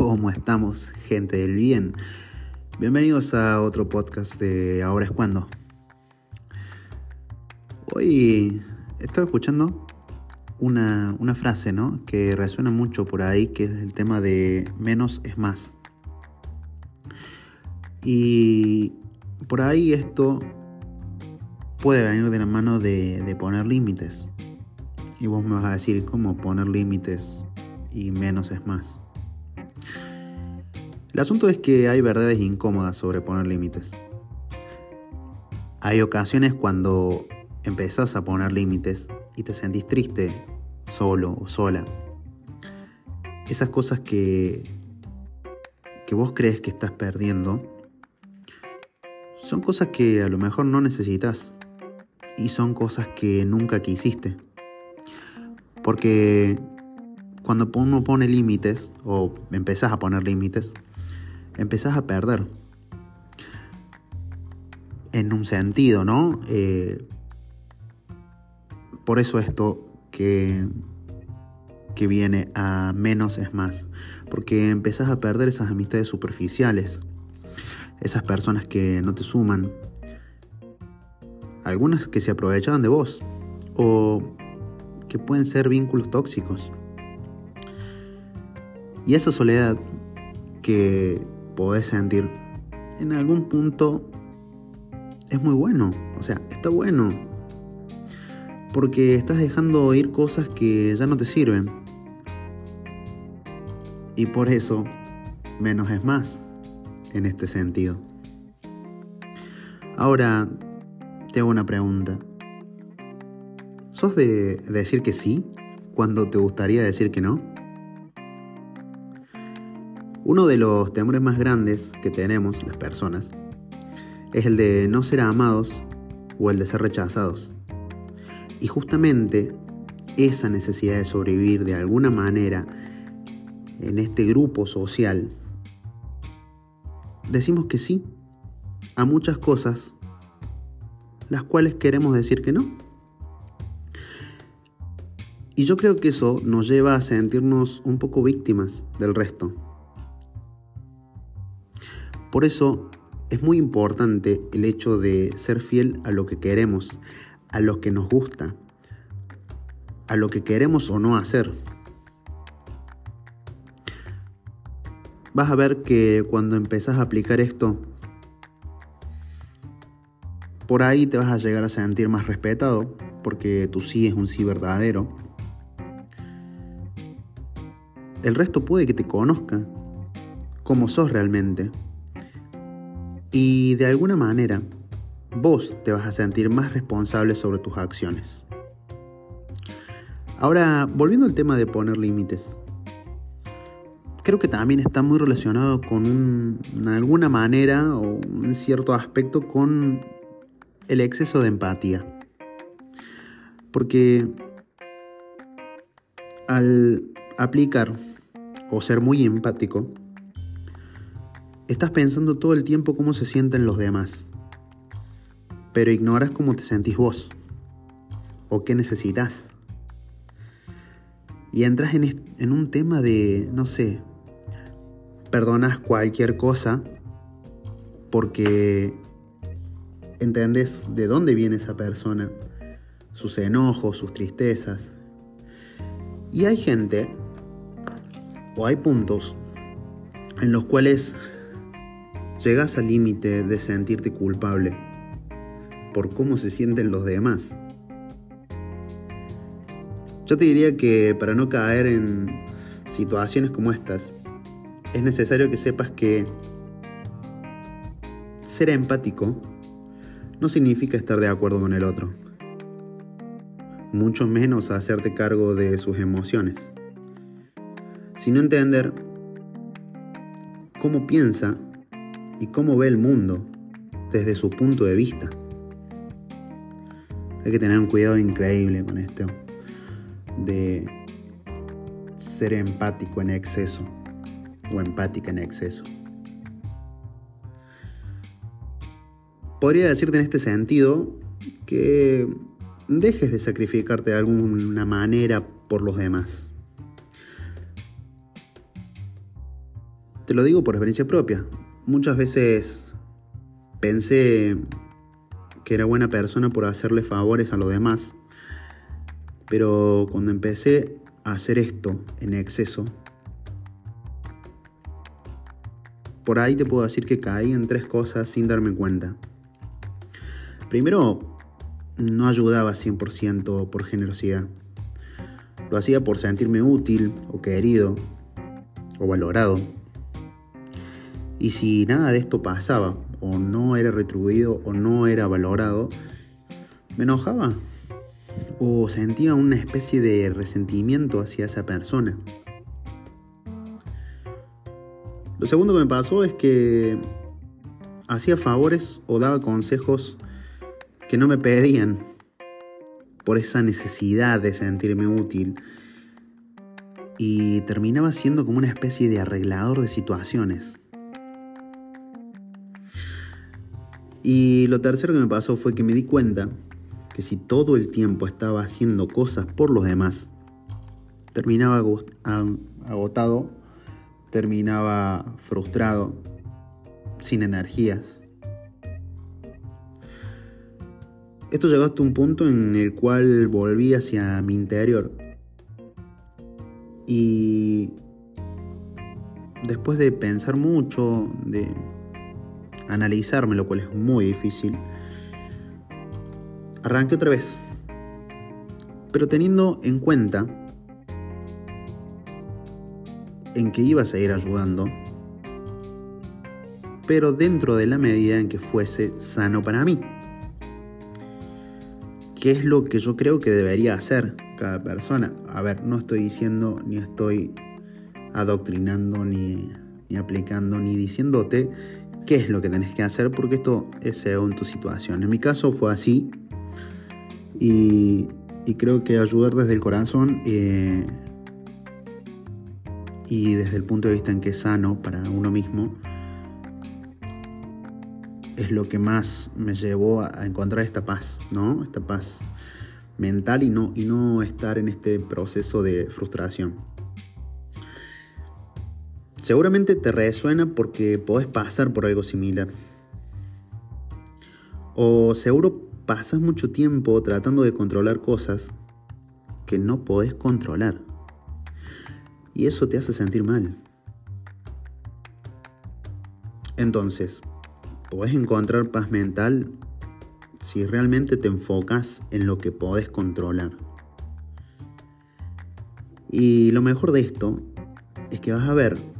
¿Cómo estamos, gente del bien? Bienvenidos a otro podcast de Ahora es cuando. Hoy estoy escuchando una, una frase, ¿no? Que resuena mucho por ahí, que es el tema de menos es más. Y por ahí esto puede venir de la mano de, de poner límites. Y vos me vas a decir cómo poner límites y menos es más. El asunto es que hay verdades incómodas sobre poner límites. Hay ocasiones cuando empezás a poner límites y te sentís triste, solo o sola. Esas cosas que, que vos crees que estás perdiendo son cosas que a lo mejor no necesitas y son cosas que nunca quisiste. Porque cuando uno pone límites o empezás a poner límites, empezás a perder. En un sentido, ¿no? Eh, por eso esto que, que viene a menos es más. Porque empezás a perder esas amistades superficiales. Esas personas que no te suman. Algunas que se aprovechaban de vos. O que pueden ser vínculos tóxicos. Y esa soledad que podés sentir en algún punto es muy bueno. O sea, está bueno. Porque estás dejando oír cosas que ya no te sirven. Y por eso, menos es más en este sentido. Ahora, te hago una pregunta. ¿Sos de decir que sí cuando te gustaría decir que no? Uno de los temores más grandes que tenemos las personas es el de no ser amados o el de ser rechazados. Y justamente esa necesidad de sobrevivir de alguna manera en este grupo social, decimos que sí a muchas cosas las cuales queremos decir que no. Y yo creo que eso nos lleva a sentirnos un poco víctimas del resto. Por eso es muy importante el hecho de ser fiel a lo que queremos, a lo que nos gusta, a lo que queremos o no hacer. Vas a ver que cuando empezás a aplicar esto, por ahí te vas a llegar a sentir más respetado, porque tu sí es un sí verdadero. El resto puede que te conozca como sos realmente. Y de alguna manera, vos te vas a sentir más responsable sobre tus acciones. Ahora, volviendo al tema de poner límites. Creo que también está muy relacionado con un, alguna manera o un cierto aspecto con el exceso de empatía. Porque al aplicar o ser muy empático, Estás pensando todo el tiempo cómo se sienten los demás, pero ignoras cómo te sentís vos o qué necesitas. Y entras en, un tema de, no sé, perdonas cualquier cosa porque entendés de dónde viene esa persona, sus enojos, sus tristezas. Y hay gente, o hay puntos, en los cuales llegas al límite de sentirte culpable por cómo se sienten los demás. Yo te diría que para no caer en situaciones como estas, es necesario que sepas que ser empático no significa estar de acuerdo con el otro, mucho menos hacerte cargo de sus emociones, sino entender cómo piensa y cómo ve el mundo desde su punto de vista. Hay que tener un cuidado increíble con esto de ser empático en exceso o empática en exceso. Podría decirte en este sentido que dejes de sacrificarte de alguna manera por los demás. te lo digo por experiencia propia. Muchas veces pensé que era buena persona por hacerle favores a los demás, pero cuando empecé a hacer esto en exceso, por ahí te puedo decir que caí en tres cosas sin darme cuenta. Primero, no ayudaba 100% por generosidad. Lo hacía por sentirme útil o querido o valorado. Y si nada de esto pasaba, o no era retribuido, o no era valorado, me enojaba. O sentía una especie de resentimiento hacia esa persona. Lo segundo que me pasó es que hacía favores o daba consejos que no me pedían por esa necesidad de sentirme útil y terminaba siendo como una especie de arreglador de situaciones. Y lo tercero que me pasó fue que me di cuenta que si todo el tiempo estaba haciendo cosas por los demás, terminaba agotado, terminaba frustrado, sin energías Esto llegó hasta un punto en el cual volví hacia mi interior. Y después de pensar mucho, de analizarme, lo cual es muy difícil, arranqué otra vez. Pero teniendo en cuenta en que iba a seguir ayudando, pero dentro de la medida en que fuese sano para mí qué es lo que yo creo que debería hacer cada persona. A ver, no estoy diciendo ni estoy adoctrinando ni, aplicando ni diciéndote qué es lo que tenés que hacer porque esto es según tu situación. En mi caso fue así y, creo que ayudar desde el corazón eh, y desde el punto de vista en que es sano para uno mismo es lo que más me llevó a encontrar esta paz, ¿no? Esta paz mental y no, y no estar en este proceso de frustración. Seguramente te resuena porque podés pasar por algo similar. O seguro pasas mucho tiempo tratando de controlar cosas que no podés controlar. Y eso te hace sentir mal. Entonces, podés encontrar paz mental si realmente te enfocas en lo que podés controlar. Y lo mejor de esto es que vas a ver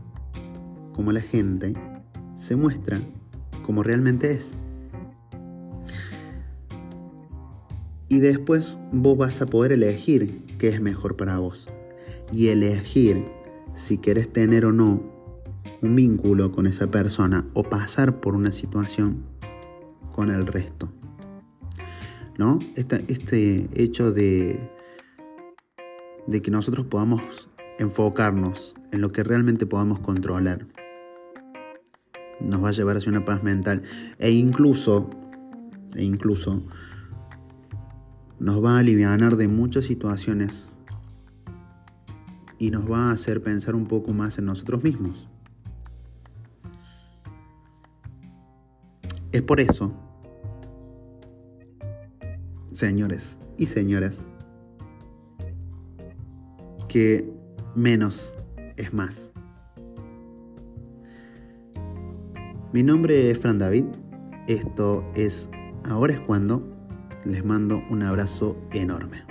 cómo la gente se muestra como realmente es. Y después vos vas a poder elegir qué es mejor para vos. Y elegir si querés tener o no un vínculo con esa persona o pasar por una situación con el resto. ¿No? Este, este hecho de, de que nosotros podamos enfocarnos en lo que realmente podamos controlar nos va a llevar hacia una paz mental e incluso e incluso nos va a aliviar de muchas situaciones y nos va a hacer pensar un poco más en nosotros mismos. Es por eso, señores y señoras, que menos es más. Mi nombre es Fran David, esto es Ahora es cuando, les mando un abrazo enorme.